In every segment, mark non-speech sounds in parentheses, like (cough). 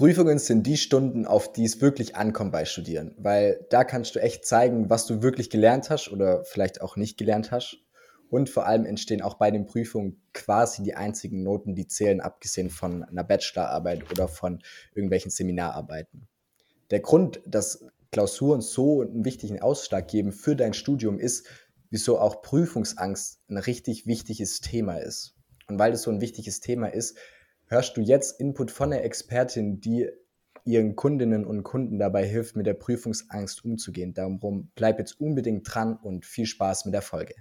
Prüfungen sind die Stunden, auf die es wirklich ankommt bei Studieren, weil da kannst du echt zeigen, was du wirklich gelernt hast oder vielleicht auch nicht gelernt hast. Und vor allem entstehen auch bei den Prüfungen quasi die einzigen Noten, die zählen, abgesehen von einer Bachelorarbeit oder von irgendwelchen Seminararbeiten. Der Grund, dass Klausuren so einen wichtigen Ausschlag geben für dein Studium ist, wieso auch Prüfungsangst ein richtig wichtiges Thema ist. Und weil es so ein wichtiges Thema ist, hörst du jetzt Input von der Expertin, die ihren Kundinnen und Kunden dabei hilft, mit der Prüfungsangst umzugehen. Darum bleib jetzt unbedingt dran und viel Spaß mit der Folge.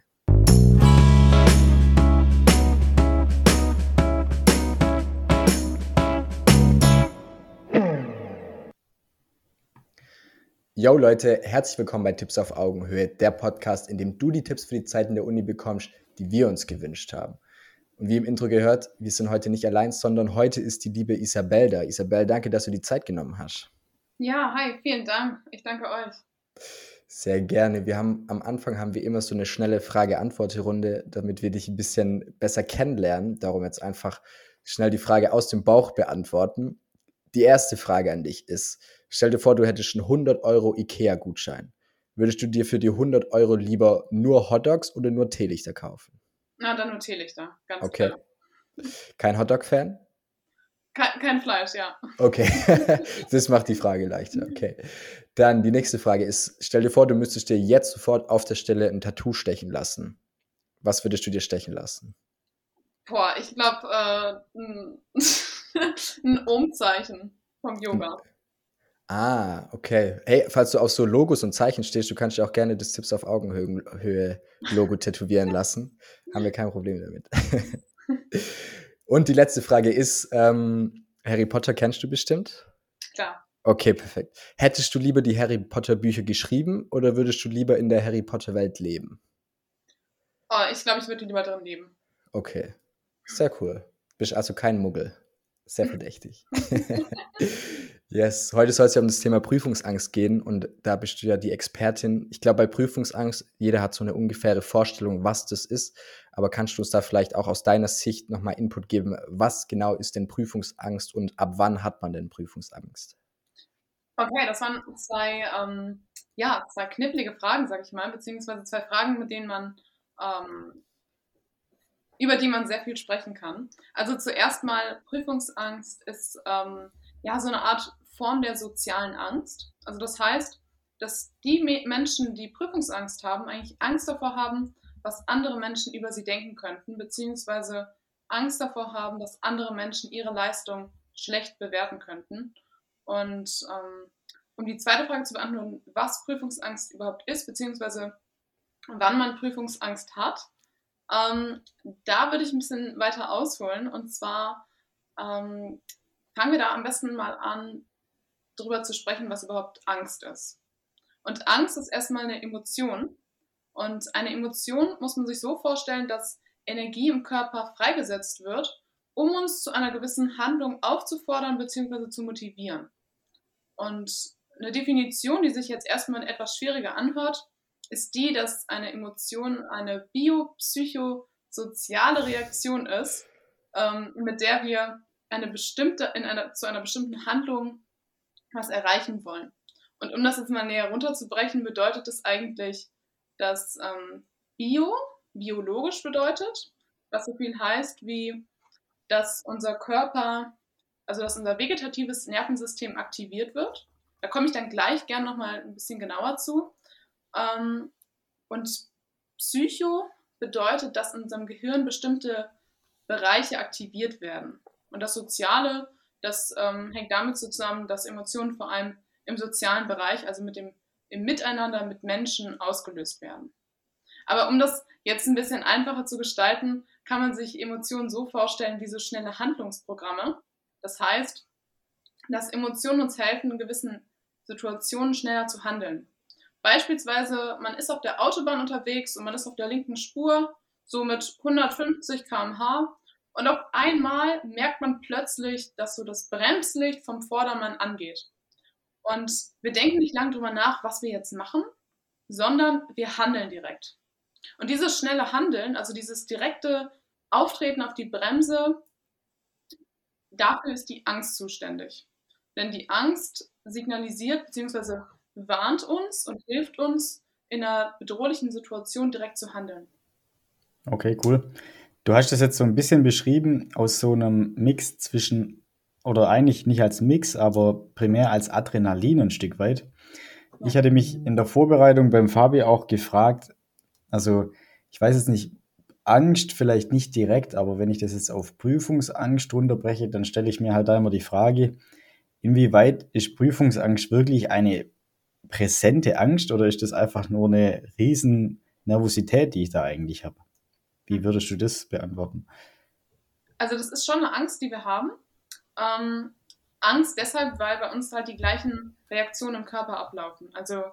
Yo Leute, herzlich willkommen bei Tipps auf Augenhöhe, der Podcast, in dem du die Tipps für die Zeiten der Uni bekommst, die wir uns gewünscht haben. Und wie im Intro gehört, wir sind heute nicht allein, sondern heute ist die liebe Isabel da. Isabel, danke, dass du die Zeit genommen hast. Ja, hi, vielen Dank. Ich danke euch. Sehr gerne. Wir haben am Anfang haben wir immer so eine schnelle Frage-Antwort-Runde, damit wir dich ein bisschen besser kennenlernen. Darum jetzt einfach schnell die Frage aus dem Bauch beantworten. Die erste Frage an dich ist: Stell dir vor, du hättest einen 100 Euro IKEA-Gutschein. Würdest du dir für die 100 Euro lieber nur Hotdogs oder nur Teelichter kaufen? Na, dann nur Teelichter, ganz okay. klar. Kein Hotdog-Fan? Kein, kein, Fleisch, ja. Okay, (laughs) das macht die Frage leichter. Okay. Dann die nächste Frage ist: Stell dir vor, du müsstest dir jetzt sofort auf der Stelle ein Tattoo stechen lassen. Was würdest du dir stechen lassen? Boah, ich glaube, äh, ein, (laughs) ein Umzeichen vom Yoga. Ah, okay. Hey, falls du auf so Logos und Zeichen stehst, du kannst dir auch gerne das Tipps auf Augenhöhe Logo tätowieren lassen. (laughs) Haben wir kein Problem damit. (laughs) und die letzte Frage ist, ähm, Harry Potter kennst du bestimmt? Klar. Okay, perfekt. Hättest du lieber die Harry Potter Bücher geschrieben oder würdest du lieber in der Harry Potter Welt leben? Oh, ich glaube, ich würde lieber drin leben. Okay, sehr cool. Bist also kein Muggel. Sehr (laughs) verdächtig. Yes, heute soll es ja um das Thema Prüfungsangst gehen und da bist du ja die Expertin. Ich glaube, bei Prüfungsangst, jeder hat so eine ungefähre Vorstellung, was das ist, aber kannst du uns da vielleicht auch aus deiner Sicht nochmal Input geben, was genau ist denn Prüfungsangst und ab wann hat man denn Prüfungsangst? Okay, das waren zwei, ähm, ja, zwei knifflige Fragen, sag ich mal, beziehungsweise zwei Fragen, mit denen man, ähm, über die man sehr viel sprechen kann. Also zuerst mal, Prüfungsangst ist ähm, ja so eine Art Form der sozialen Angst. Also das heißt, dass die Menschen, die Prüfungsangst haben, eigentlich Angst davor haben, was andere Menschen über sie denken könnten, beziehungsweise Angst davor haben, dass andere Menschen ihre Leistung schlecht bewerten könnten. Und ähm, um die zweite Frage zu beantworten, was Prüfungsangst überhaupt ist, beziehungsweise wann man Prüfungsangst hat, ähm, da würde ich ein bisschen weiter ausholen. Und zwar ähm, fangen wir da am besten mal an, darüber zu sprechen, was überhaupt Angst ist. Und Angst ist erstmal eine Emotion. Und eine Emotion muss man sich so vorstellen, dass Energie im Körper freigesetzt wird, um uns zu einer gewissen Handlung aufzufordern bzw. zu motivieren. Und eine Definition, die sich jetzt erstmal etwas schwieriger anhört, ist die, dass eine Emotion eine biopsychosoziale Reaktion ist, ähm, mit der wir eine bestimmte, in einer, zu einer bestimmten Handlung was erreichen wollen. Und um das jetzt mal näher runterzubrechen, bedeutet es eigentlich, dass ähm, Bio biologisch bedeutet, was so viel heißt wie, dass unser Körper, also dass unser vegetatives Nervensystem aktiviert wird. Da komme ich dann gleich gern nochmal ein bisschen genauer zu. Ähm, und Psycho bedeutet, dass in unserem Gehirn bestimmte Bereiche aktiviert werden. Und das Soziale das ähm, hängt damit zusammen, dass Emotionen vor allem im sozialen Bereich, also mit dem im Miteinander mit Menschen ausgelöst werden. Aber um das jetzt ein bisschen einfacher zu gestalten, kann man sich Emotionen so vorstellen wie so schnelle Handlungsprogramme. Das heißt, dass Emotionen uns helfen, in gewissen Situationen schneller zu handeln. Beispielsweise, man ist auf der Autobahn unterwegs und man ist auf der linken Spur, so mit 150 km/h und auf einmal merkt man plötzlich, dass so das Bremslicht vom Vordermann angeht. Und wir denken nicht lange drüber nach, was wir jetzt machen, sondern wir handeln direkt. Und dieses schnelle Handeln, also dieses direkte Auftreten auf die Bremse, dafür ist die Angst zuständig. Denn die Angst signalisiert bzw. warnt uns und hilft uns, in einer bedrohlichen Situation direkt zu handeln. Okay, cool. Du hast das jetzt so ein bisschen beschrieben aus so einem Mix zwischen, oder eigentlich nicht als Mix, aber primär als Adrenalin ein Stück weit. Ich hatte mich in der Vorbereitung beim Fabi auch gefragt, also ich weiß jetzt nicht, Angst vielleicht nicht direkt, aber wenn ich das jetzt auf Prüfungsangst runterbreche, dann stelle ich mir halt da immer die Frage, inwieweit ist Prüfungsangst wirklich eine präsente Angst oder ist das einfach nur eine riesen Nervosität, die ich da eigentlich habe? Wie würdest du das beantworten? Also das ist schon eine Angst, die wir haben. Ähm, Angst deshalb, weil bei uns halt die gleichen Reaktionen im Körper ablaufen. Also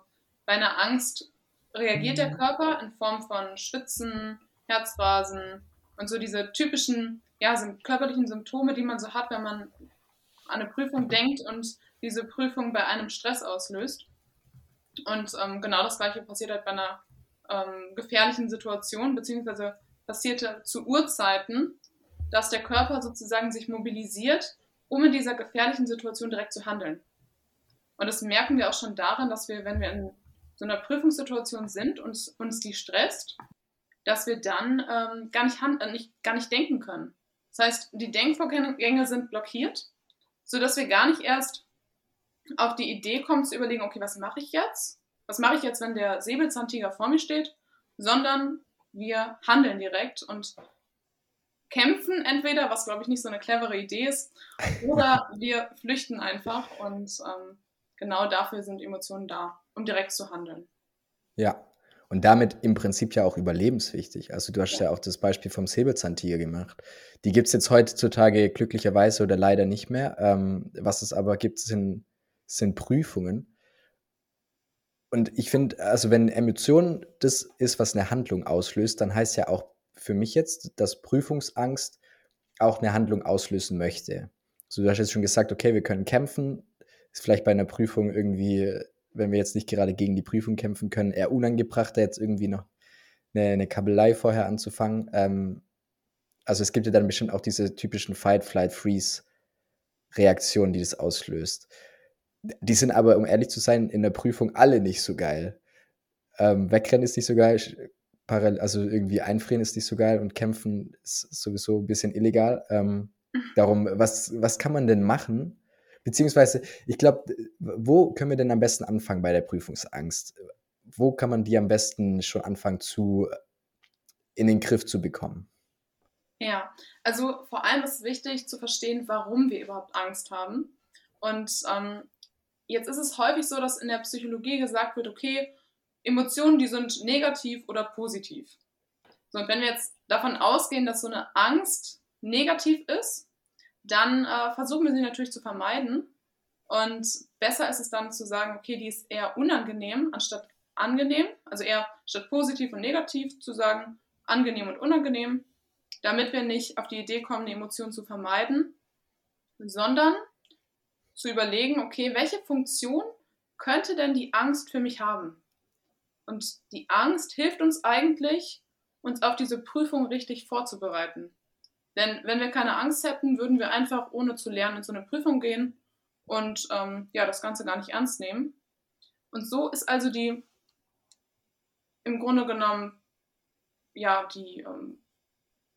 bei einer Angst reagiert der Körper in Form von Schwitzen, Herzrasen und so diese typischen ja, körperlichen Symptome, die man so hat, wenn man an eine Prüfung denkt und diese Prüfung bei einem Stress auslöst. Und ähm, genau das gleiche passiert halt bei einer ähm, gefährlichen Situation, beziehungsweise passierte zu Urzeiten, dass der Körper sozusagen sich mobilisiert, um in dieser gefährlichen Situation direkt zu handeln. Und das merken wir auch schon daran, dass wir, wenn wir in so einer Prüfungssituation sind und uns die stresst, dass wir dann ähm, gar, nicht äh, nicht, gar nicht denken können. Das heißt, die Denkvorgänge sind blockiert, sodass wir gar nicht erst auf die Idee kommen zu überlegen, okay, was mache ich jetzt? Was mache ich jetzt, wenn der Säbelzahntiger vor mir steht? Sondern wir handeln direkt und kämpfen entweder, was glaube ich nicht so eine clevere Idee ist, oder (laughs) wir flüchten einfach und ähm, genau dafür sind Emotionen da, um direkt zu handeln. Ja, und damit im Prinzip ja auch überlebenswichtig. Also du hast ja, ja auch das Beispiel vom Säbelzahntiger gemacht. Die gibt es jetzt heutzutage glücklicherweise oder leider nicht mehr. Ähm, was es aber gibt, sind, sind Prüfungen. Und ich finde, also wenn Emotion das ist, was eine Handlung auslöst, dann heißt ja auch für mich jetzt, dass Prüfungsangst auch eine Handlung auslösen möchte. So, du hast jetzt schon gesagt, okay, wir können kämpfen. Ist vielleicht bei einer Prüfung irgendwie, wenn wir jetzt nicht gerade gegen die Prüfung kämpfen können, eher unangebracht, da jetzt irgendwie noch eine, eine Kabelei vorher anzufangen. Ähm, also es gibt ja dann bestimmt auch diese typischen Fight, Flight, Freeze Reaktionen, die das auslöst. Die sind aber, um ehrlich zu sein, in der Prüfung alle nicht so geil. Ähm, wegrennen ist nicht so geil, parallel, also irgendwie einfrieren ist nicht so geil und kämpfen ist sowieso ein bisschen illegal. Ähm, darum, was, was kann man denn machen? Beziehungsweise, ich glaube, wo können wir denn am besten anfangen bei der Prüfungsangst? Wo kann man die am besten schon anfangen zu in den Griff zu bekommen? Ja, also vor allem ist es wichtig zu verstehen, warum wir überhaupt Angst haben. Und ähm, jetzt ist es häufig so, dass in der Psychologie gesagt wird, okay, Emotionen, die sind negativ oder positiv. So, und wenn wir jetzt davon ausgehen, dass so eine Angst negativ ist, dann äh, versuchen wir sie natürlich zu vermeiden. Und besser ist es dann zu sagen, okay, die ist eher unangenehm anstatt angenehm, also eher statt positiv und negativ zu sagen, angenehm und unangenehm, damit wir nicht auf die Idee kommen, die Emotion zu vermeiden, sondern zu überlegen, okay, welche Funktion könnte denn die Angst für mich haben? Und die Angst hilft uns eigentlich, uns auf diese Prüfung richtig vorzubereiten. Denn wenn wir keine Angst hätten, würden wir einfach ohne zu lernen in so eine Prüfung gehen und ähm, ja, das Ganze gar nicht ernst nehmen. Und so ist also die im Grunde genommen ja die ähm,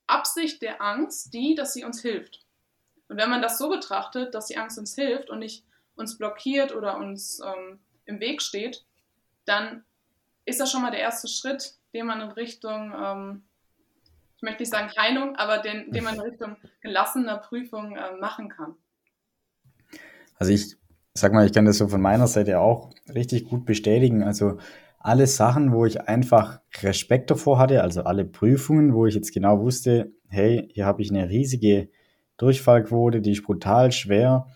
Absicht der Angst die, dass sie uns hilft. Und wenn man das so betrachtet, dass die Angst uns hilft und nicht uns blockiert oder uns ähm, im Weg steht, dann ist das schon mal der erste Schritt, den man in Richtung, ähm, ich möchte nicht sagen Heilung, aber den, den man in Richtung gelassener Prüfung äh, machen kann. Also ich sag mal, ich kann das so von meiner Seite auch richtig gut bestätigen. Also alle Sachen, wo ich einfach Respekt davor hatte, also alle Prüfungen, wo ich jetzt genau wusste, hey, hier habe ich eine riesige Durchfallquote, die ist brutal schwer,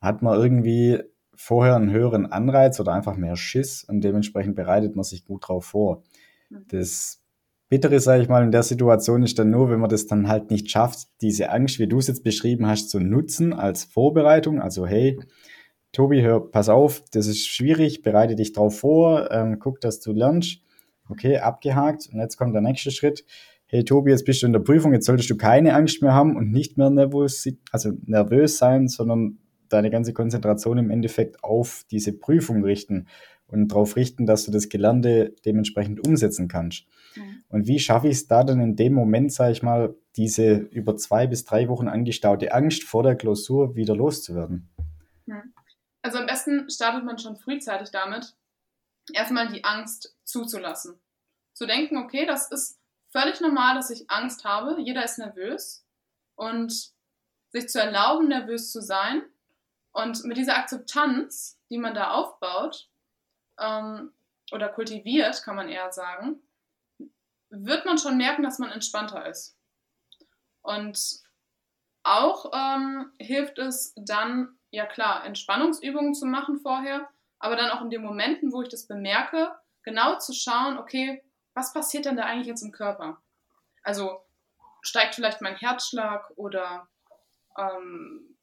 hat man irgendwie vorher einen höheren Anreiz oder einfach mehr Schiss und dementsprechend bereitet man sich gut drauf vor. Mhm. Das Bittere, sage ich mal, in der Situation ist dann nur, wenn man das dann halt nicht schafft, diese Angst, wie du es jetzt beschrieben hast, zu nutzen als Vorbereitung. Also hey, Tobi, hör, pass auf, das ist schwierig, bereite dich drauf vor, ähm, guck, dass du lernst. Okay, abgehakt. Und jetzt kommt der nächste Schritt. Hey Tobi, jetzt bist du in der Prüfung, jetzt solltest du keine Angst mehr haben und nicht mehr nervös, also nervös sein, sondern deine ganze Konzentration im Endeffekt auf diese Prüfung richten und darauf richten, dass du das Gelernte dementsprechend umsetzen kannst. Mhm. Und wie schaffe ich es da dann in dem Moment, sage ich mal, diese über zwei bis drei Wochen angestaute Angst vor der Klausur wieder loszuwerden? Also am besten startet man schon frühzeitig damit, erstmal die Angst zuzulassen. Zu denken, okay, das ist völlig normal, dass ich Angst habe, jeder ist nervös und sich zu erlauben, nervös zu sein und mit dieser Akzeptanz, die man da aufbaut ähm, oder kultiviert, kann man eher sagen, wird man schon merken, dass man entspannter ist. Und auch ähm, hilft es dann, ja klar, Entspannungsübungen zu machen vorher, aber dann auch in den Momenten, wo ich das bemerke, genau zu schauen, okay, was passiert denn da eigentlich jetzt im Körper? Also steigt vielleicht mein Herzschlag oder ähm,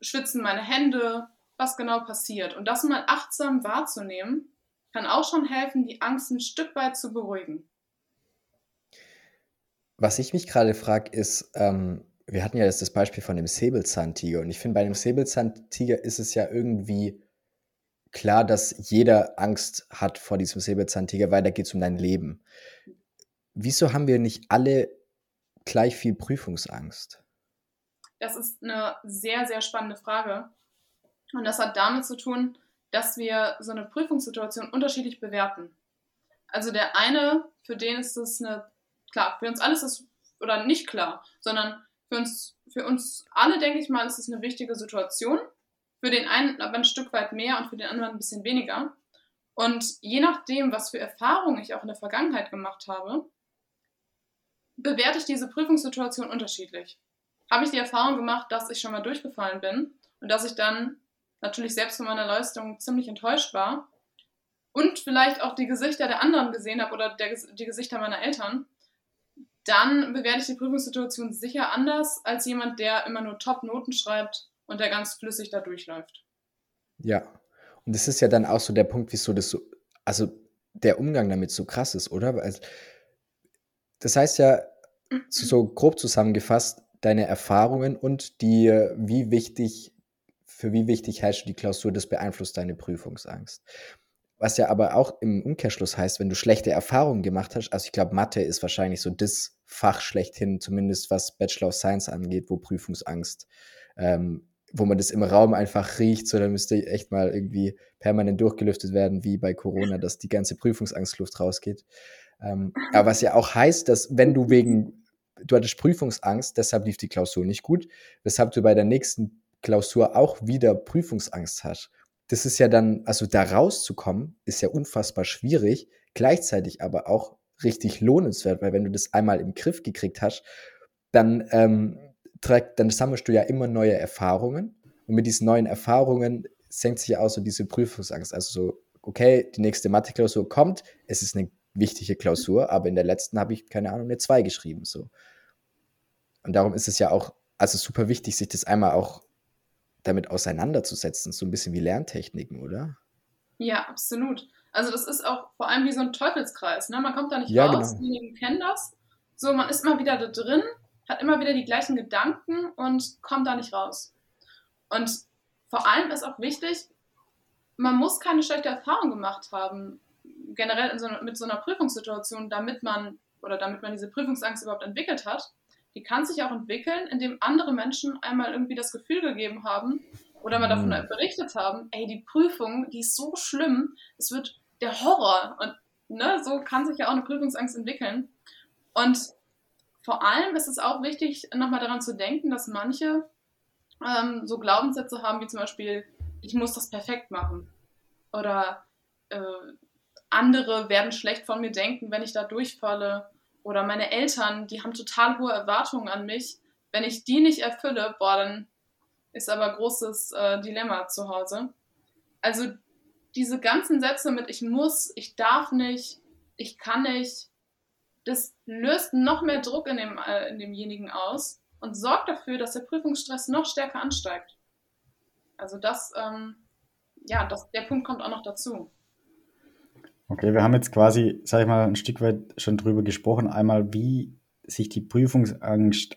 schwitzen meine Hände, was genau passiert. Und das mal achtsam wahrzunehmen, kann auch schon helfen, die Angst ein Stück weit zu beruhigen. Was ich mich gerade frage, ist, ähm, wir hatten ja jetzt das Beispiel von dem Säbelzahntiger und ich finde, bei dem Säbelzahntiger ist es ja irgendwie klar, dass jeder Angst hat vor diesem Säbelzahntiger, weil da geht es um dein Leben. Wieso haben wir nicht alle gleich viel Prüfungsangst? Das ist eine sehr, sehr spannende Frage. Und das hat damit zu tun, dass wir so eine Prüfungssituation unterschiedlich bewerten. Also der eine, für den ist es eine, klar, für uns alle ist oder nicht klar, sondern für uns, für uns alle, denke ich mal, ist es eine wichtige Situation für den einen aber ein Stück weit mehr und für den anderen ein bisschen weniger. Und je nachdem, was für Erfahrungen ich auch in der Vergangenheit gemacht habe, bewerte ich diese Prüfungssituation unterschiedlich. Habe ich die Erfahrung gemacht, dass ich schon mal durchgefallen bin und dass ich dann natürlich selbst von meiner Leistung ziemlich enttäuscht war und vielleicht auch die Gesichter der anderen gesehen habe oder der, die Gesichter meiner Eltern, dann bewerte ich die Prüfungssituation sicher anders als jemand, der immer nur Top-Noten schreibt und der ganz flüssig da durchläuft. Ja, und das ist ja dann auch so der Punkt, wieso das so, also der Umgang damit so krass ist, oder? Also, das heißt ja, so grob zusammengefasst, deine Erfahrungen und die, wie wichtig, für wie wichtig hältst du die Klausur, das beeinflusst deine Prüfungsangst. Was ja aber auch im Umkehrschluss heißt, wenn du schlechte Erfahrungen gemacht hast, also ich glaube, Mathe ist wahrscheinlich so das Fach schlechthin, zumindest was Bachelor of Science angeht, wo Prüfungsangst ähm, wo man das im Raum einfach riecht, so dann müsste echt mal irgendwie permanent durchgelüftet werden, wie bei Corona, dass die ganze Prüfungsangstluft rausgeht. Ähm, aber was ja auch heißt, dass wenn du wegen, du hattest Prüfungsangst, deshalb lief die Klausur nicht gut, weshalb du bei der nächsten Klausur auch wieder Prüfungsangst hast. Das ist ja dann, also da rauszukommen, ist ja unfassbar schwierig, gleichzeitig aber auch richtig lohnenswert, weil wenn du das einmal im Griff gekriegt hast, dann ähm, trägt, dann sammelst du ja immer neue Erfahrungen. Und mit diesen neuen Erfahrungen senkt sich ja auch so diese Prüfungsangst. Also so, okay, die nächste Mathe-Klausur kommt, es ist eine wichtige Klausur, aber in der letzten habe ich, keine Ahnung, eine 2 geschrieben. So. Und darum ist es ja auch, also super wichtig, sich das einmal auch damit auseinanderzusetzen, so ein bisschen wie Lerntechniken, oder? Ja, absolut. Also das ist auch vor allem wie so ein Teufelskreis. Ne? Man kommt da nicht ja, raus, genau. diejenigen kennen das. So, man ist immer wieder da drin hat immer wieder die gleichen Gedanken und kommt da nicht raus. Und vor allem ist auch wichtig, man muss keine schlechte Erfahrung gemacht haben, generell so, mit so einer Prüfungssituation, damit man oder damit man diese Prüfungsangst überhaupt entwickelt hat. Die kann sich auch entwickeln, indem andere Menschen einmal irgendwie das Gefühl gegeben haben oder mal davon mhm. berichtet haben, ey, die Prüfung, die ist so schlimm, es wird der Horror. Und ne, so kann sich ja auch eine Prüfungsangst entwickeln. Und vor allem ist es auch wichtig, nochmal daran zu denken, dass manche ähm, so Glaubenssätze haben, wie zum Beispiel, ich muss das perfekt machen. Oder äh, andere werden schlecht von mir denken, wenn ich da durchfalle. Oder meine Eltern, die haben total hohe Erwartungen an mich. Wenn ich die nicht erfülle, boah, dann ist aber großes äh, Dilemma zu Hause. Also diese ganzen Sätze mit ich muss, ich darf nicht, ich kann nicht, das löst noch mehr Druck in, dem, äh, in demjenigen aus und sorgt dafür, dass der Prüfungsstress noch stärker ansteigt. Also das, ähm, ja, das, der Punkt kommt auch noch dazu. Okay, wir haben jetzt quasi, sag ich mal, ein Stück weit schon drüber gesprochen. Einmal, wie sich die Prüfungsangst äh,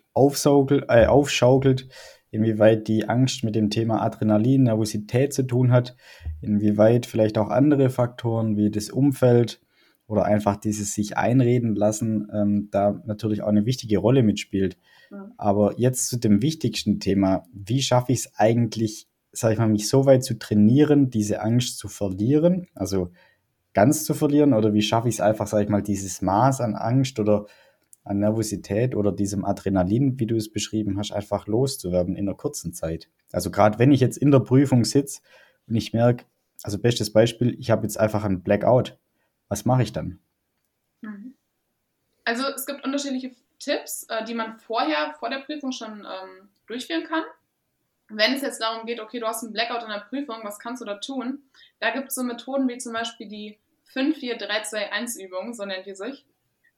aufschaukelt, inwieweit die Angst mit dem Thema Adrenalin, Nervosität zu tun hat, inwieweit vielleicht auch andere Faktoren wie das Umfeld oder einfach dieses sich einreden lassen, ähm, da natürlich auch eine wichtige Rolle mitspielt. Ja. Aber jetzt zu dem wichtigsten Thema, wie schaffe ich es eigentlich, sage ich mal, mich so weit zu trainieren, diese Angst zu verlieren, also ganz zu verlieren, oder wie schaffe ich es einfach, sage ich mal, dieses Maß an Angst oder an Nervosität oder diesem Adrenalin, wie du es beschrieben hast, einfach loszuwerden in einer kurzen Zeit. Also gerade wenn ich jetzt in der Prüfung sitze und ich merke, also bestes Beispiel, ich habe jetzt einfach einen Blackout. Was mache ich dann? Mhm. Also es gibt unterschiedliche Tipps, äh, die man vorher, vor der Prüfung schon ähm, durchführen kann. Wenn es jetzt darum geht, okay, du hast einen Blackout in der Prüfung, was kannst du da tun? Da gibt es so Methoden wie zum Beispiel die 5-4-3-2-1-Übung, so nennt die sich.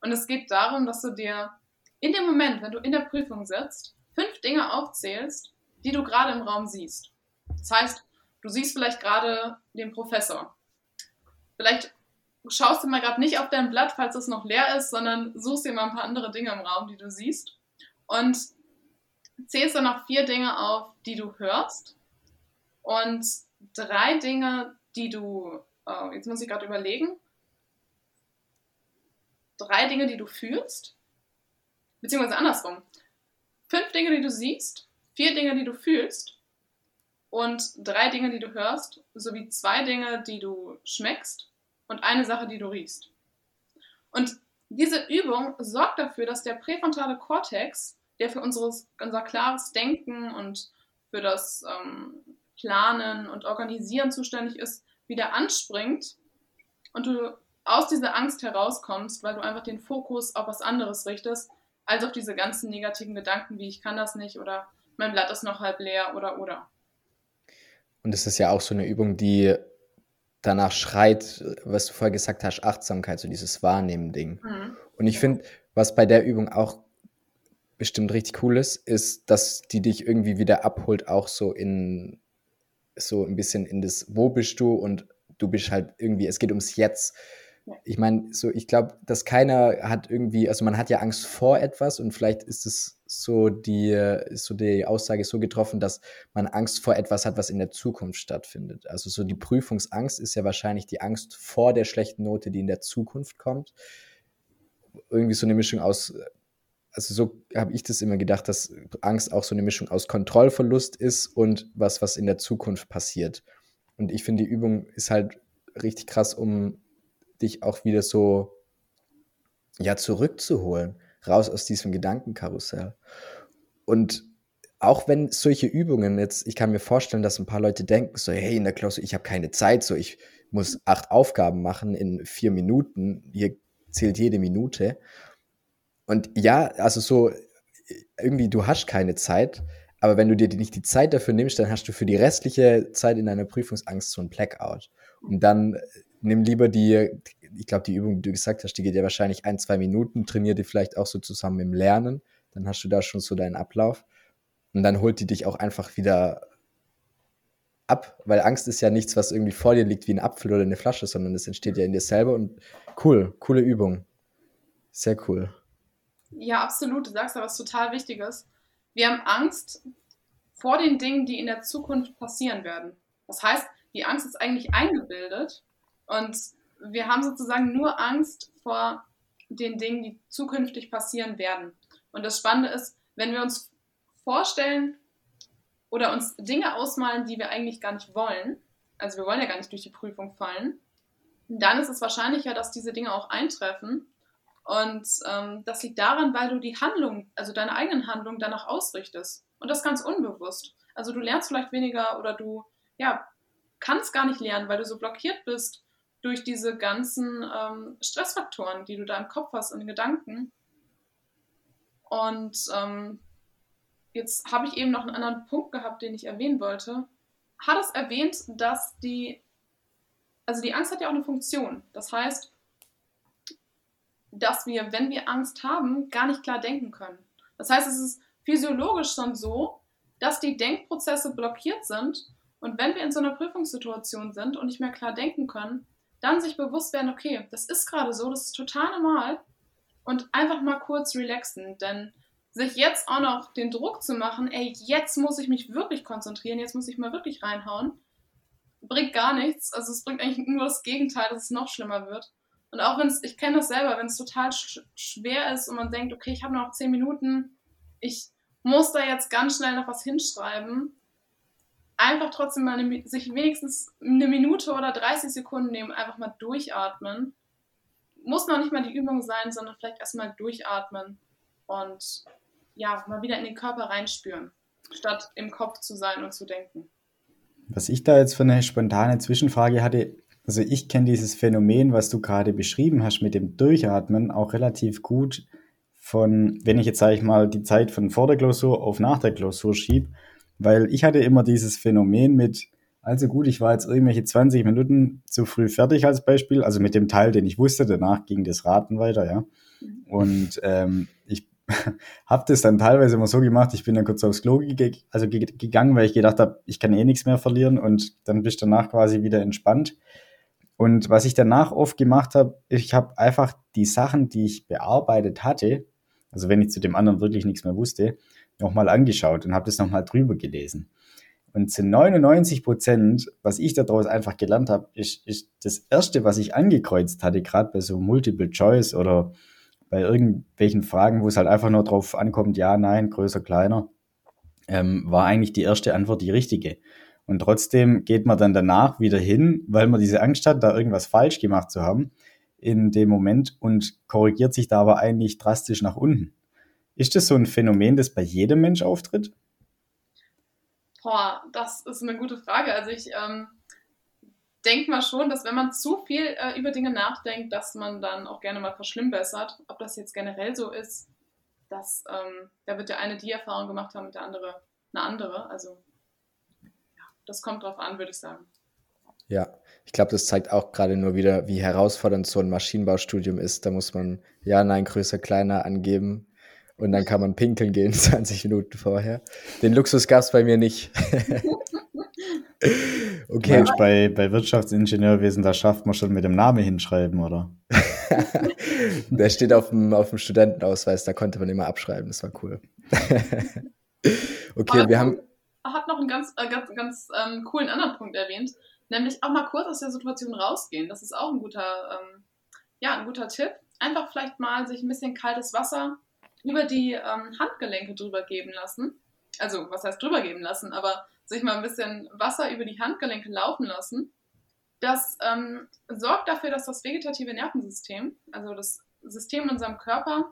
Und es geht darum, dass du dir in dem Moment, wenn du in der Prüfung sitzt, fünf Dinge aufzählst, die du gerade im Raum siehst. Das heißt, du siehst vielleicht gerade den Professor. Vielleicht schaust du mal gerade nicht auf dein Blatt, falls es noch leer ist, sondern suchst dir mal ein paar andere Dinge im Raum, die du siehst. Und zählst dann noch vier Dinge auf, die du hörst. Und drei Dinge, die du, äh, jetzt muss ich gerade überlegen, drei Dinge, die du fühlst, beziehungsweise andersrum. Fünf Dinge, die du siehst, vier Dinge, die du fühlst und drei Dinge, die du hörst, sowie zwei Dinge, die du schmeckst und eine Sache, die du riechst. Und diese Übung sorgt dafür, dass der präfrontale Kortex, der für unseres, unser klares Denken und für das ähm, Planen und Organisieren zuständig ist, wieder anspringt und du aus dieser Angst herauskommst, weil du einfach den Fokus auf was anderes richtest, als auf diese ganzen negativen Gedanken, wie ich kann das nicht oder mein Blatt ist noch halb leer oder oder. Und es ist ja auch so eine Übung, die danach schreit, was du vorher gesagt hast, Achtsamkeit, so dieses Wahrnehmen-Ding. Mhm. Und ich finde, was bei der Übung auch bestimmt richtig cool ist, ist, dass die dich irgendwie wieder abholt, auch so in so ein bisschen in das, wo bist du und du bist halt irgendwie, es geht ums Jetzt ich meine, so, ich glaube, dass keiner hat irgendwie, also man hat ja Angst vor etwas und vielleicht ist es so die, so die Aussage so getroffen, dass man Angst vor etwas hat, was in der Zukunft stattfindet. Also so die Prüfungsangst ist ja wahrscheinlich die Angst vor der schlechten Note, die in der Zukunft kommt. Irgendwie so eine Mischung aus, also so habe ich das immer gedacht, dass Angst auch so eine Mischung aus Kontrollverlust ist und was, was in der Zukunft passiert. Und ich finde, die Übung ist halt richtig krass, um dich auch wieder so ja zurückzuholen, raus aus diesem Gedankenkarussell. Und auch wenn solche Übungen jetzt, ich kann mir vorstellen, dass ein paar Leute denken so, hey, in der Klausur, ich habe keine Zeit, so ich muss acht Aufgaben machen in vier Minuten, hier zählt jede Minute. Und ja, also so irgendwie, du hast keine Zeit, aber wenn du dir nicht die Zeit dafür nimmst, dann hast du für die restliche Zeit in deiner Prüfungsangst so ein Blackout. Und dann nimm lieber die, ich glaube, die Übung, die du gesagt hast, die geht ja wahrscheinlich ein, zwei Minuten, trainier die vielleicht auch so zusammen im Lernen, dann hast du da schon so deinen Ablauf und dann holt die dich auch einfach wieder ab, weil Angst ist ja nichts, was irgendwie vor dir liegt wie ein Apfel oder eine Flasche, sondern das entsteht ja in dir selber und cool, coole Übung. Sehr cool. Ja, absolut. Du sagst da was total Wichtiges. Wir haben Angst vor den Dingen, die in der Zukunft passieren werden. Das heißt, die Angst ist eigentlich eingebildet und wir haben sozusagen nur Angst vor den Dingen, die zukünftig passieren werden. Und das Spannende ist, wenn wir uns vorstellen oder uns Dinge ausmalen, die wir eigentlich gar nicht wollen, also wir wollen ja gar nicht durch die Prüfung fallen, dann ist es wahrscheinlicher, dass diese Dinge auch eintreffen. Und ähm, das liegt daran, weil du die Handlung, also deine eigenen Handlungen danach ausrichtest. Und das ganz unbewusst. Also du lernst vielleicht weniger oder du ja, kannst gar nicht lernen, weil du so blockiert bist durch diese ganzen ähm, Stressfaktoren, die du da im Kopf hast und Gedanken. Und ähm, jetzt habe ich eben noch einen anderen Punkt gehabt, den ich erwähnen wollte. Hat es erwähnt, dass die, also die Angst hat ja auch eine Funktion. Das heißt, dass wir, wenn wir Angst haben, gar nicht klar denken können. Das heißt, es ist physiologisch schon so, dass die Denkprozesse blockiert sind. Und wenn wir in so einer Prüfungssituation sind und nicht mehr klar denken können, dann sich bewusst werden, okay, das ist gerade so, das ist total normal und einfach mal kurz relaxen, denn sich jetzt auch noch den Druck zu machen, ey, jetzt muss ich mich wirklich konzentrieren, jetzt muss ich mal wirklich reinhauen, bringt gar nichts. Also es bringt eigentlich nur das Gegenteil, dass es noch schlimmer wird. Und auch wenn es, ich kenne das selber, wenn es total sch schwer ist und man denkt, okay, ich habe noch zehn Minuten, ich muss da jetzt ganz schnell noch was hinschreiben, einfach trotzdem mal eine, sich wenigstens eine Minute oder 30 Sekunden nehmen, einfach mal durchatmen. Muss noch nicht mal die Übung sein, sondern vielleicht erstmal durchatmen und ja, mal wieder in den Körper reinspüren, statt im Kopf zu sein und zu denken. Was ich da jetzt für eine spontane Zwischenfrage hatte, also ich kenne dieses Phänomen, was du gerade beschrieben hast mit dem Durchatmen, auch relativ gut von, wenn ich jetzt, sage ich mal, die Zeit von vor der Klausur auf nach der Klausur schiebe, weil ich hatte immer dieses Phänomen mit, also gut, ich war jetzt irgendwelche 20 Minuten zu früh fertig als Beispiel, also mit dem Teil, den ich wusste, danach ging das Raten weiter, ja. Mhm. Und ähm, ich (laughs) habe das dann teilweise immer so gemacht, ich bin dann kurz aufs Klo ge also ge gegangen, weil ich gedacht habe, ich kann eh nichts mehr verlieren und dann bist du danach quasi wieder entspannt. Und was ich danach oft gemacht habe, ich habe einfach die Sachen, die ich bearbeitet hatte, also wenn ich zu dem anderen wirklich nichts mehr wusste, nochmal angeschaut und habe das nochmal drüber gelesen. Und zu 99 Prozent, was ich daraus einfach gelernt habe, ist, ist das Erste, was ich angekreuzt hatte, gerade bei so Multiple Choice oder bei irgendwelchen Fragen, wo es halt einfach nur drauf ankommt, ja, nein, größer, kleiner, ähm, war eigentlich die erste Antwort die richtige. Und trotzdem geht man dann danach wieder hin, weil man diese Angst hat, da irgendwas falsch gemacht zu haben in dem Moment und korrigiert sich da aber eigentlich drastisch nach unten. Ist das so ein Phänomen, das bei jedem Mensch auftritt? Boah, das ist eine gute Frage. Also ich ähm, denke mal schon, dass wenn man zu viel äh, über Dinge nachdenkt, dass man dann auch gerne mal verschlimmbessert. Ob das jetzt generell so ist, dass ähm, da wird der eine die Erfahrung gemacht haben, der andere eine andere. Also ja, das kommt drauf an, würde ich sagen. Ja, ich glaube, das zeigt auch gerade nur wieder, wie herausfordernd so ein Maschinenbaustudium ist. Da muss man ja, nein, größer, kleiner angeben. Und dann kann man pinkeln gehen (laughs) 20 Minuten vorher. Den Luxus gab es bei mir nicht. (laughs) Okay. Mensch, bei, bei Wirtschaftsingenieurwesen, da schafft man schon mit dem Namen hinschreiben, oder? (laughs) Der steht auf dem, auf dem Studentenausweis, da konnte man immer abschreiben, das war cool. okay, Aber wir haben. Hat noch einen ganz, äh, ganz, ganz ähm, coolen anderen Punkt erwähnt, nämlich auch mal kurz aus der Situation rausgehen. Das ist auch ein guter, ähm, ja, ein guter Tipp. Einfach vielleicht mal sich ein bisschen kaltes Wasser über die ähm, Handgelenke drüber geben lassen. Also, was heißt drüber geben lassen, aber sich mal ein bisschen Wasser über die Handgelenke laufen lassen. Das ähm, sorgt dafür, dass das vegetative Nervensystem, also das System in unserem Körper,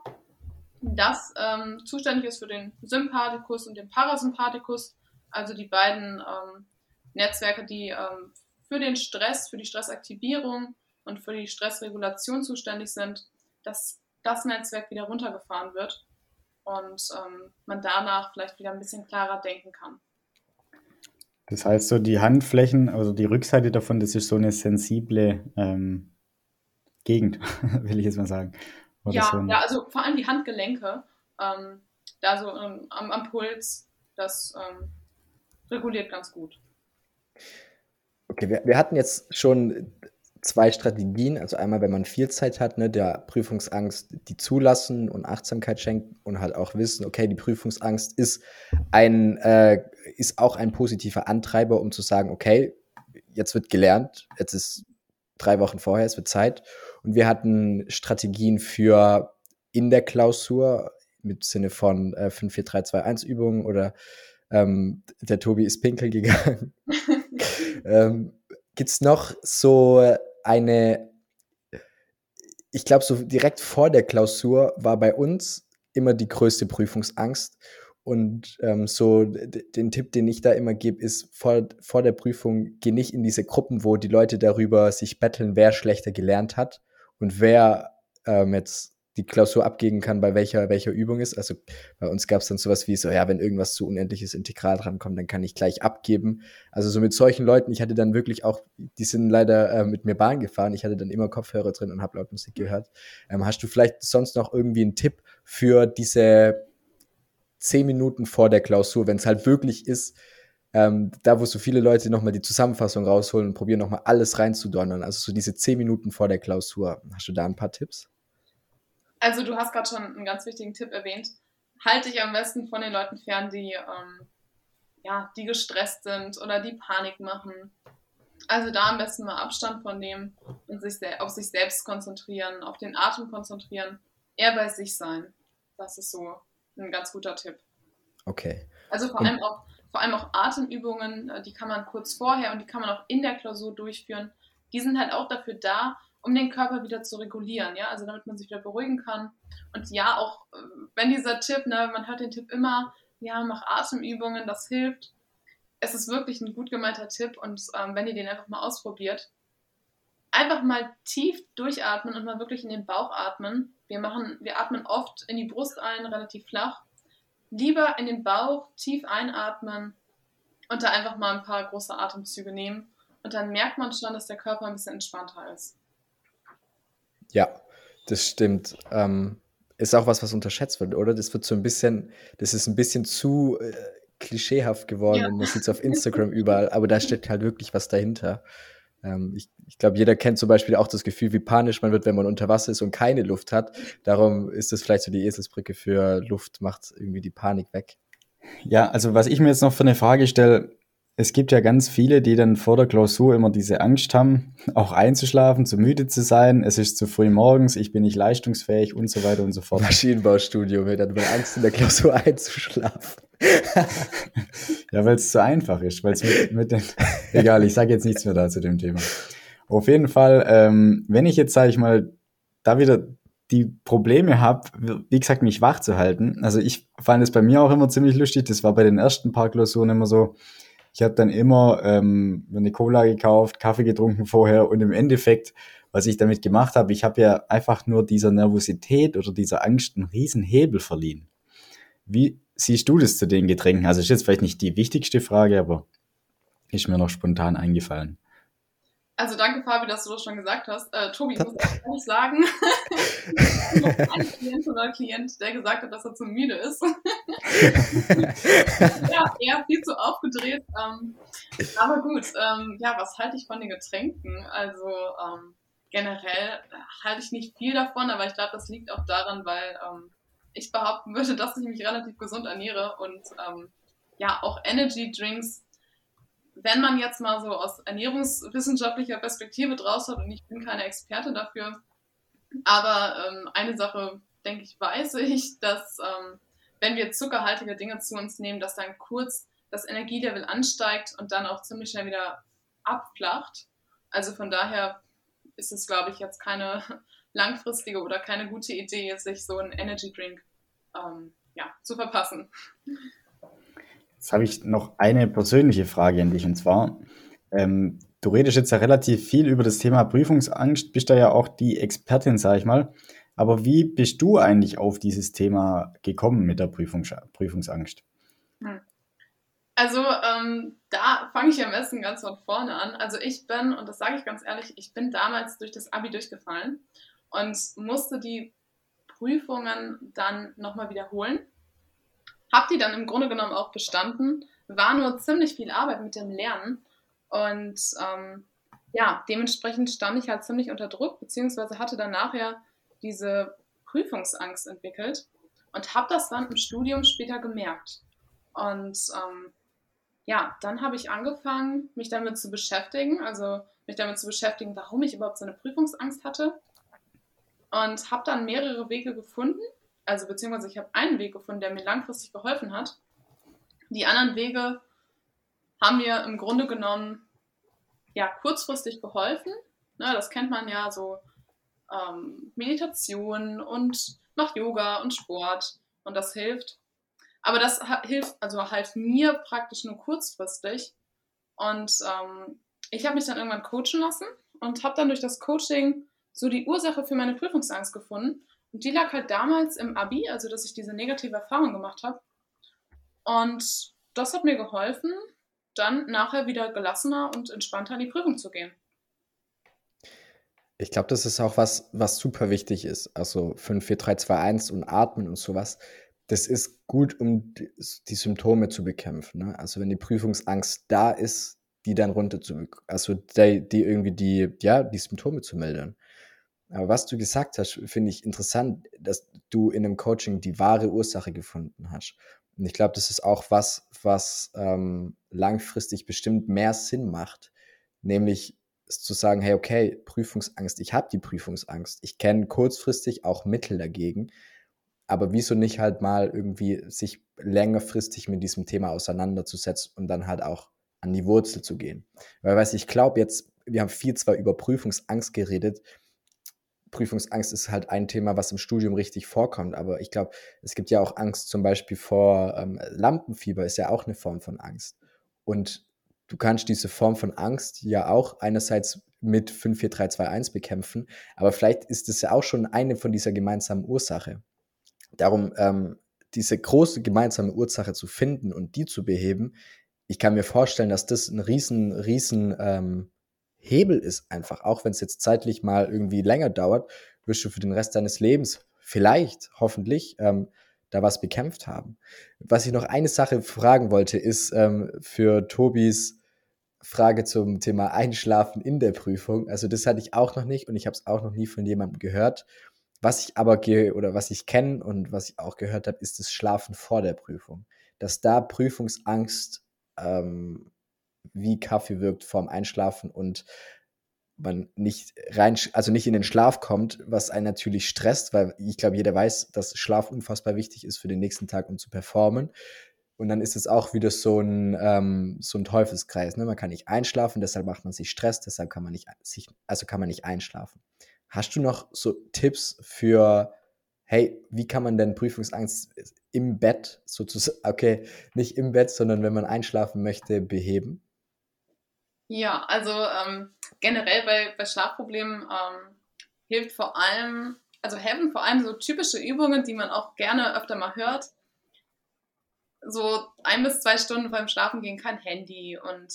das ähm, zuständig ist für den Sympathikus und den Parasympathikus, also die beiden ähm, Netzwerke, die ähm, für den Stress, für die Stressaktivierung und für die Stressregulation zuständig sind, dass das Netzwerk wieder runtergefahren wird und ähm, man danach vielleicht wieder ein bisschen klarer denken kann. Das heißt, so die Handflächen, also die Rückseite davon, das ist so eine sensible ähm, Gegend, (laughs) will ich jetzt mal sagen. Oder ja, so ja, also vor allem die Handgelenke, ähm, da so ähm, am, am, Puls, das ähm, reguliert ganz gut. Okay, wir, wir hatten jetzt schon zwei Strategien. Also einmal, wenn man viel Zeit hat, ne, der Prüfungsangst die zulassen und Achtsamkeit schenken und halt auch wissen, okay, die Prüfungsangst ist ein, äh, ist auch ein positiver Antreiber, um zu sagen, okay, jetzt wird gelernt, jetzt ist drei Wochen vorher, es wird Zeit. Und wir hatten Strategien für in der Klausur mit Sinne von äh, 5, 4, 3, 2, 1 Übungen oder ähm, der Tobi ist pinkel gegangen. (laughs) ähm, Gibt es noch so eine, ich glaube, so direkt vor der Klausur war bei uns immer die größte Prüfungsangst. Und ähm, so den Tipp, den ich da immer gebe, ist vor, vor der Prüfung, geh nicht in diese Gruppen, wo die Leute darüber sich betteln, wer schlechter gelernt hat und wer ähm, jetzt die Klausur abgeben kann, bei welcher, welcher Übung ist. Also bei uns gab es dann sowas wie so, ja, wenn irgendwas zu unendliches Integral drankommt, dann kann ich gleich abgeben. Also so mit solchen Leuten, ich hatte dann wirklich auch, die sind leider äh, mit mir Bahn gefahren, ich hatte dann immer Kopfhörer drin und habe laut Musik gehört. Ähm, hast du vielleicht sonst noch irgendwie einen Tipp für diese zehn Minuten vor der Klausur, wenn es halt wirklich ist, ähm, da wo so viele Leute nochmal die Zusammenfassung rausholen und probieren nochmal alles reinzudonnern, also so diese zehn Minuten vor der Klausur. Hast du da ein paar Tipps? Also du hast gerade schon einen ganz wichtigen Tipp erwähnt. halte dich am besten von den Leuten fern, die, ähm, ja, die gestresst sind oder die Panik machen. Also da am besten mal Abstand von nehmen und sich auf sich selbst konzentrieren, auf den Atem konzentrieren, eher bei sich sein. Das ist so ein ganz guter Tipp. Okay. Also vor allem auch, vor allem auch Atemübungen, äh, die kann man kurz vorher und die kann man auch in der Klausur durchführen. Die sind halt auch dafür da, um den Körper wieder zu regulieren, ja, also damit man sich wieder beruhigen kann. Und ja, auch äh, wenn dieser Tipp, ne, man hört den Tipp immer, ja, mach Atemübungen, das hilft. Es ist wirklich ein gut gemeinter Tipp und ähm, wenn ihr den einfach mal ausprobiert, einfach mal tief durchatmen und mal wirklich in den Bauch atmen. Wir machen, wir atmen oft in die Brust ein, relativ flach. Lieber in den Bauch tief einatmen und da einfach mal ein paar große Atemzüge nehmen. Und dann merkt man schon, dass der Körper ein bisschen entspannter ist. Ja, das stimmt. Ähm, ist auch was, was unterschätzt wird, oder? Das wird so ein bisschen, das ist ein bisschen zu äh, klischeehaft geworden ja. und man sieht es auf Instagram überall, aber da steht halt wirklich was dahinter. Ähm, ich ich glaube, jeder kennt zum Beispiel auch das Gefühl, wie panisch man wird, wenn man unter Wasser ist und keine Luft hat. Darum ist das vielleicht so die Eselsbrücke für Luft, macht irgendwie die Panik weg. Ja, also was ich mir jetzt noch für eine Frage stelle, es gibt ja ganz viele, die dann vor der Klausur immer diese Angst haben, auch einzuschlafen, zu müde zu sein, es ist zu früh morgens, ich bin nicht leistungsfähig und so weiter und so fort. Maschinenbaustudio mit dann Angst in der Klausur (laughs) einzuschlafen. ja, weil es zu einfach ist, weil es mit, mit den, egal, ich sage jetzt nichts mehr da zu dem Thema. Auf jeden Fall, ähm, wenn ich jetzt, sage ich mal, da wieder die Probleme habe, wie gesagt, mich wach zu halten. Also ich fand es bei mir auch immer ziemlich lustig. Das war bei den ersten paar Klausuren immer so ich habe dann immer ähm, eine Cola gekauft, Kaffee getrunken vorher und im Endeffekt, was ich damit gemacht habe, ich habe ja einfach nur dieser Nervosität oder dieser Angst einen riesen Hebel verliehen. Wie siehst du das zu den Getränken? Also ist jetzt vielleicht nicht die wichtigste Frage, aber ist mir noch spontan eingefallen. Also danke, Fabi, dass du das schon gesagt hast. Äh, Tobi, ich muss ehrlich sagen, ich (laughs) bin ein Klient oder Klient, der gesagt hat, dass er zu müde ist. (laughs) ja, eher viel zu aufgedreht. Ähm, aber gut, ähm, ja, was halte ich von den Getränken? Also ähm, generell halte ich nicht viel davon, aber ich glaube, das liegt auch daran, weil ähm, ich behaupten würde, (laughs) dass ich mich relativ gesund ernähre und ähm, ja, auch Energy Drinks wenn man jetzt mal so aus ernährungswissenschaftlicher Perspektive draus hat, und ich bin keine Experte dafür, aber ähm, eine Sache, denke ich, weiß ich, dass ähm, wenn wir zuckerhaltige Dinge zu uns nehmen, dass dann kurz das Energielevel ansteigt und dann auch ziemlich schnell wieder abflacht. Also von daher ist es, glaube ich, jetzt keine (laughs) langfristige oder keine gute Idee, sich so einen Energy Drink ähm, ja, zu verpassen. Jetzt habe ich noch eine persönliche Frage an dich und zwar, ähm, du redest jetzt ja relativ viel über das Thema Prüfungsangst, bist da ja auch die Expertin, sage ich mal. Aber wie bist du eigentlich auf dieses Thema gekommen mit der Prüfungs Prüfungsangst? Hm. Also ähm, da fange ich am besten ganz von vorne an. Also ich bin, und das sage ich ganz ehrlich, ich bin damals durch das ABI durchgefallen und musste die Prüfungen dann nochmal wiederholen habe die dann im Grunde genommen auch bestanden, war nur ziemlich viel Arbeit mit dem Lernen und ähm, ja, dementsprechend stand ich halt ziemlich unter Druck, beziehungsweise hatte dann nachher diese Prüfungsangst entwickelt und habe das dann im Studium später gemerkt. Und ähm, ja, dann habe ich angefangen, mich damit zu beschäftigen, also mich damit zu beschäftigen, warum ich überhaupt so eine Prüfungsangst hatte. Und habe dann mehrere Wege gefunden, also beziehungsweise ich habe einen Weg gefunden, der mir langfristig geholfen hat. Die anderen Wege haben mir im Grunde genommen ja kurzfristig geholfen. Ne, das kennt man ja so ähm, Meditation und macht Yoga und Sport und das hilft. Aber das hilft, also half mir praktisch nur kurzfristig. Und ähm, ich habe mich dann irgendwann coachen lassen und habe dann durch das Coaching so die Ursache für meine Prüfungsangst gefunden und die lag halt damals im Abi, also dass ich diese negative Erfahrung gemacht habe. Und das hat mir geholfen, dann nachher wieder gelassener und entspannter in die Prüfung zu gehen. Ich glaube, das ist auch was, was super wichtig ist. Also 5, 4, 3, 2, 1 und Atmen und sowas. Das ist gut, um die, Symptome zu bekämpfen. Ne? Also wenn die Prüfungsangst da ist, die dann runter zu, also die, die irgendwie die, ja, die Symptome zu mildern. Aber was du gesagt hast, finde ich interessant, dass du in einem Coaching die wahre Ursache gefunden hast. Und ich glaube, das ist auch was, was ähm, langfristig bestimmt mehr Sinn macht. Nämlich zu sagen, hey, okay, Prüfungsangst, ich habe die Prüfungsangst. Ich kenne kurzfristig auch Mittel dagegen. Aber wieso nicht halt mal irgendwie sich längerfristig mit diesem Thema auseinanderzusetzen und dann halt auch an die Wurzel zu gehen. Weil, weiß ich glaube jetzt, wir haben viel zwar über Prüfungsangst geredet, Prüfungsangst ist halt ein Thema, was im Studium richtig vorkommt. Aber ich glaube, es gibt ja auch Angst zum Beispiel vor ähm, Lampenfieber, ist ja auch eine Form von Angst. Und du kannst diese Form von Angst ja auch einerseits mit 54321 bekämpfen, aber vielleicht ist es ja auch schon eine von dieser gemeinsamen Ursache. Darum, ähm, diese große gemeinsame Ursache zu finden und die zu beheben, ich kann mir vorstellen, dass das ein riesen, riesen ähm, Hebel ist einfach, auch wenn es jetzt zeitlich mal irgendwie länger dauert, wirst du für den Rest deines Lebens vielleicht, hoffentlich, ähm, da was bekämpft haben. Was ich noch eine Sache fragen wollte, ist ähm, für Tobis Frage zum Thema Einschlafen in der Prüfung. Also das hatte ich auch noch nicht und ich habe es auch noch nie von jemandem gehört. Was ich aber gehe oder was ich kenne und was ich auch gehört habe, ist das Schlafen vor der Prüfung. Dass da Prüfungsangst ähm, wie Kaffee wirkt vorm Einschlafen und man nicht rein, also nicht in den Schlaf kommt, was einen natürlich stresst, weil ich glaube, jeder weiß, dass Schlaf unfassbar wichtig ist für den nächsten Tag, um zu performen. Und dann ist es auch wieder so ein, ähm, so ein Teufelskreis. Ne? Man kann nicht einschlafen, deshalb macht man sich Stress, deshalb kann man nicht sich, also kann man nicht einschlafen. Hast du noch so Tipps für, hey, wie kann man denn Prüfungsangst im Bett sozusagen, okay, nicht im Bett, sondern wenn man einschlafen möchte, beheben? Ja, also ähm, generell bei, bei Schlafproblemen ähm, hilft vor allem, also helfen vor allem so typische Übungen, die man auch gerne öfter mal hört. So ein bis zwei Stunden vor dem Schlafen gehen kein Handy und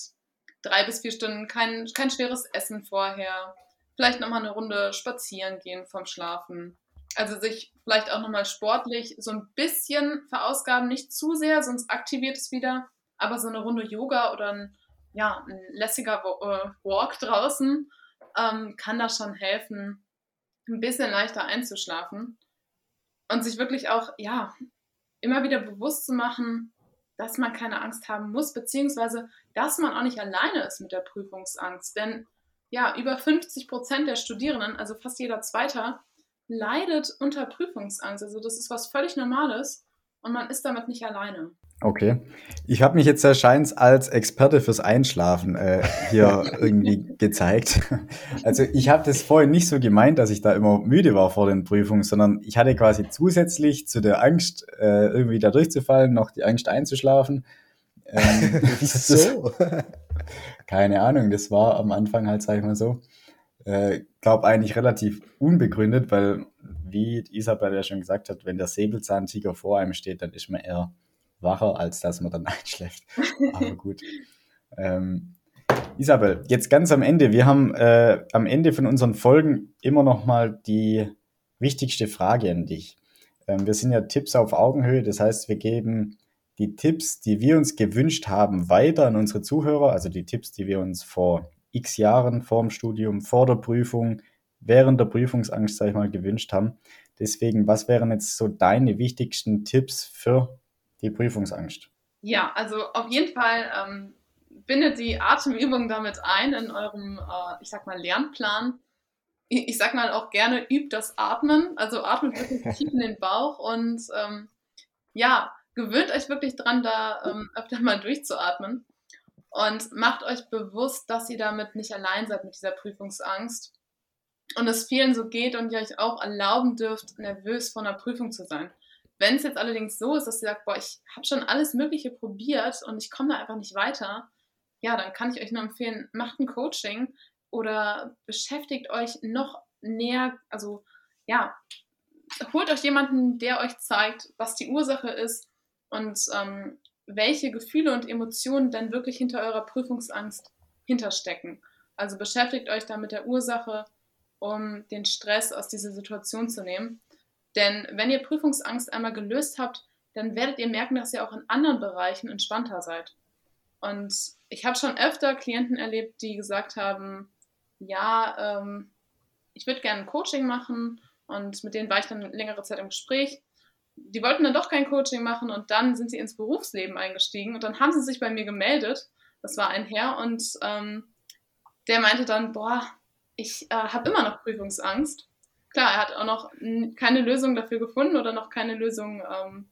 drei bis vier Stunden kein, kein schweres Essen vorher. Vielleicht nochmal eine Runde spazieren gehen vom Schlafen. Also sich vielleicht auch nochmal sportlich so ein bisschen verausgaben, nicht zu sehr, sonst aktiviert es wieder. Aber so eine Runde Yoga oder ein ja, ein lässiger äh, Walk draußen ähm, kann da schon helfen, ein bisschen leichter einzuschlafen und sich wirklich auch, ja, immer wieder bewusst zu machen, dass man keine Angst haben muss, beziehungsweise, dass man auch nicht alleine ist mit der Prüfungsangst. Denn ja, über 50 Prozent der Studierenden, also fast jeder Zweiter, leidet unter Prüfungsangst. Also das ist was völlig Normales und man ist damit nicht alleine. Okay. Ich habe mich jetzt erscheint als Experte fürs Einschlafen äh, hier (laughs) irgendwie gezeigt. Also ich habe das vorhin nicht so gemeint, dass ich da immer müde war vor den Prüfungen, sondern ich hatte quasi zusätzlich zu der Angst, äh, irgendwie da durchzufallen, noch die Angst einzuschlafen. Ähm, (laughs) Wieso? (laughs) keine Ahnung, das war am Anfang halt, sag ich mal so. Äh, glaube eigentlich relativ unbegründet, weil, wie Isabel ja schon gesagt hat, wenn der Säbelzahntiger vor einem steht, dann ist man eher wacher, als dass man dann (laughs) einschläft. Aber gut. Ähm, Isabel, jetzt ganz am Ende. Wir haben äh, am Ende von unseren Folgen immer noch mal die wichtigste Frage an dich. Ähm, wir sind ja Tipps auf Augenhöhe, das heißt, wir geben die Tipps, die wir uns gewünscht haben, weiter an unsere Zuhörer, also die Tipps, die wir uns vor x Jahren vor dem Studium, vor der Prüfung, während der Prüfungsangst, sag ich mal, gewünscht haben. Deswegen, was wären jetzt so deine wichtigsten Tipps für die Prüfungsangst? Ja, also auf jeden Fall ähm, bindet die Atemübung damit ein in eurem, äh, ich sag mal, Lernplan. Ich, ich, sag mal auch gerne, übt das Atmen. Also atmet wirklich (laughs) tief in den Bauch und ähm, ja, gewöhnt euch wirklich dran, da ähm, öfter mal durchzuatmen. Und macht euch bewusst, dass ihr damit nicht allein seid mit dieser Prüfungsangst. Und es vielen so geht und ihr euch auch erlauben dürft, nervös vor einer Prüfung zu sein. Wenn es jetzt allerdings so ist, dass ihr sagt, boah, ich habe schon alles Mögliche probiert und ich komme da einfach nicht weiter, ja, dann kann ich euch nur empfehlen, macht ein Coaching oder beschäftigt euch noch näher, also ja, holt euch jemanden, der euch zeigt, was die Ursache ist und ähm, welche Gefühle und Emotionen denn wirklich hinter eurer Prüfungsangst hinterstecken. Also beschäftigt euch da mit der Ursache, um den Stress aus dieser Situation zu nehmen. Denn wenn ihr Prüfungsangst einmal gelöst habt, dann werdet ihr merken, dass ihr auch in anderen Bereichen entspannter seid. Und ich habe schon öfter Klienten erlebt, die gesagt haben, ja, ähm, ich würde gerne ein Coaching machen und mit denen war ich dann längere Zeit im Gespräch. Die wollten dann doch kein Coaching machen und dann sind sie ins Berufsleben eingestiegen und dann haben sie sich bei mir gemeldet. Das war ein Herr und ähm, der meinte dann, boah, ich äh, habe immer noch Prüfungsangst. Klar, er hat auch noch keine Lösung dafür gefunden oder noch keine Lösung ähm,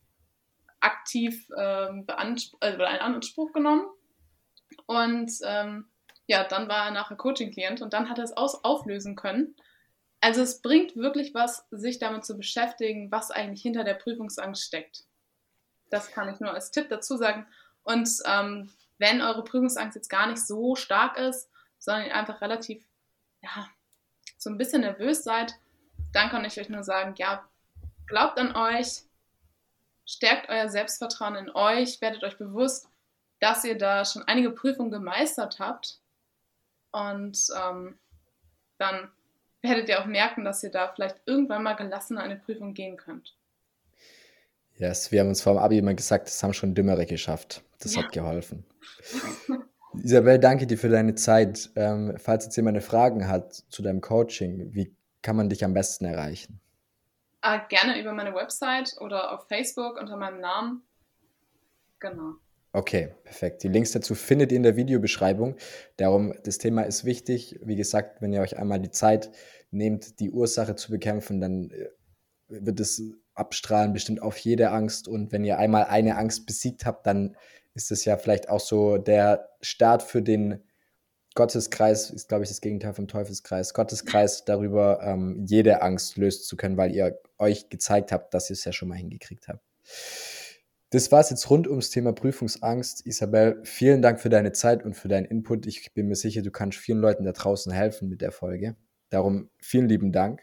aktiv ähm, äh, in Anspruch genommen. Und ähm, ja, dann war er nachher Coaching-Klient und dann hat er es aus auflösen können. Also es bringt wirklich was, sich damit zu beschäftigen, was eigentlich hinter der Prüfungsangst steckt. Das kann ich nur als Tipp dazu sagen. Und ähm, wenn eure Prüfungsangst jetzt gar nicht so stark ist, sondern ihr einfach relativ, ja, so ein bisschen nervös seid, dann kann ich euch nur sagen, ja, glaubt an euch, stärkt euer Selbstvertrauen in euch, werdet euch bewusst, dass ihr da schon einige Prüfungen gemeistert habt und ähm, dann werdet ihr auch merken, dass ihr da vielleicht irgendwann mal gelassen eine Prüfung gehen könnt. Yes, wir haben uns vor dem Abi immer gesagt, das haben schon Dümmere geschafft. Das ja. hat geholfen. Isabel, danke dir für deine Zeit. Ähm, falls jetzt jemand Fragen hat zu deinem Coaching, wie kann man dich am besten erreichen? Äh, gerne über meine Website oder auf Facebook unter meinem Namen. Genau. Okay, perfekt. Die Links dazu findet ihr in der Videobeschreibung. Darum, das Thema ist wichtig. Wie gesagt, wenn ihr euch einmal die Zeit nehmt, die Ursache zu bekämpfen, dann äh, wird es abstrahlen bestimmt auf jede Angst. Und wenn ihr einmal eine Angst besiegt habt, dann ist es ja vielleicht auch so der Start für den Gotteskreis, ist glaube ich das Gegenteil vom Teufelskreis, Gotteskreis darüber, ähm, jede Angst lösen zu können, weil ihr euch gezeigt habt, dass ihr es ja schon mal hingekriegt habt. Das war es jetzt rund ums Thema Prüfungsangst. Isabel, vielen Dank für deine Zeit und für deinen Input. Ich bin mir sicher, du kannst vielen Leuten da draußen helfen mit der Folge. Darum vielen lieben Dank.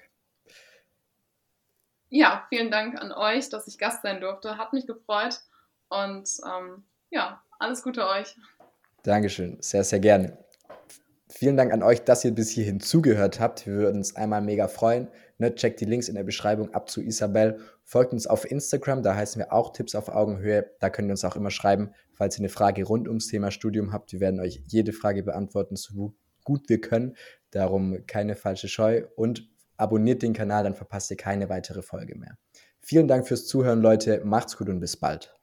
Ja, vielen Dank an euch, dass ich Gast sein durfte. Hat mich gefreut. Und ähm, ja, alles Gute euch. Dankeschön, sehr, sehr gerne. Vielen Dank an euch, dass ihr bis hierhin zugehört habt. Wir würden uns einmal mega freuen. Ne, checkt die Links in der Beschreibung ab zu Isabel. Folgt uns auf Instagram, da heißen wir auch Tipps auf Augenhöhe. Da könnt ihr uns auch immer schreiben, falls ihr eine Frage rund ums Thema Studium habt. Wir werden euch jede Frage beantworten, so gut wir können. Darum keine falsche Scheu und abonniert den Kanal, dann verpasst ihr keine weitere Folge mehr. Vielen Dank fürs Zuhören, Leute. Macht's gut und bis bald.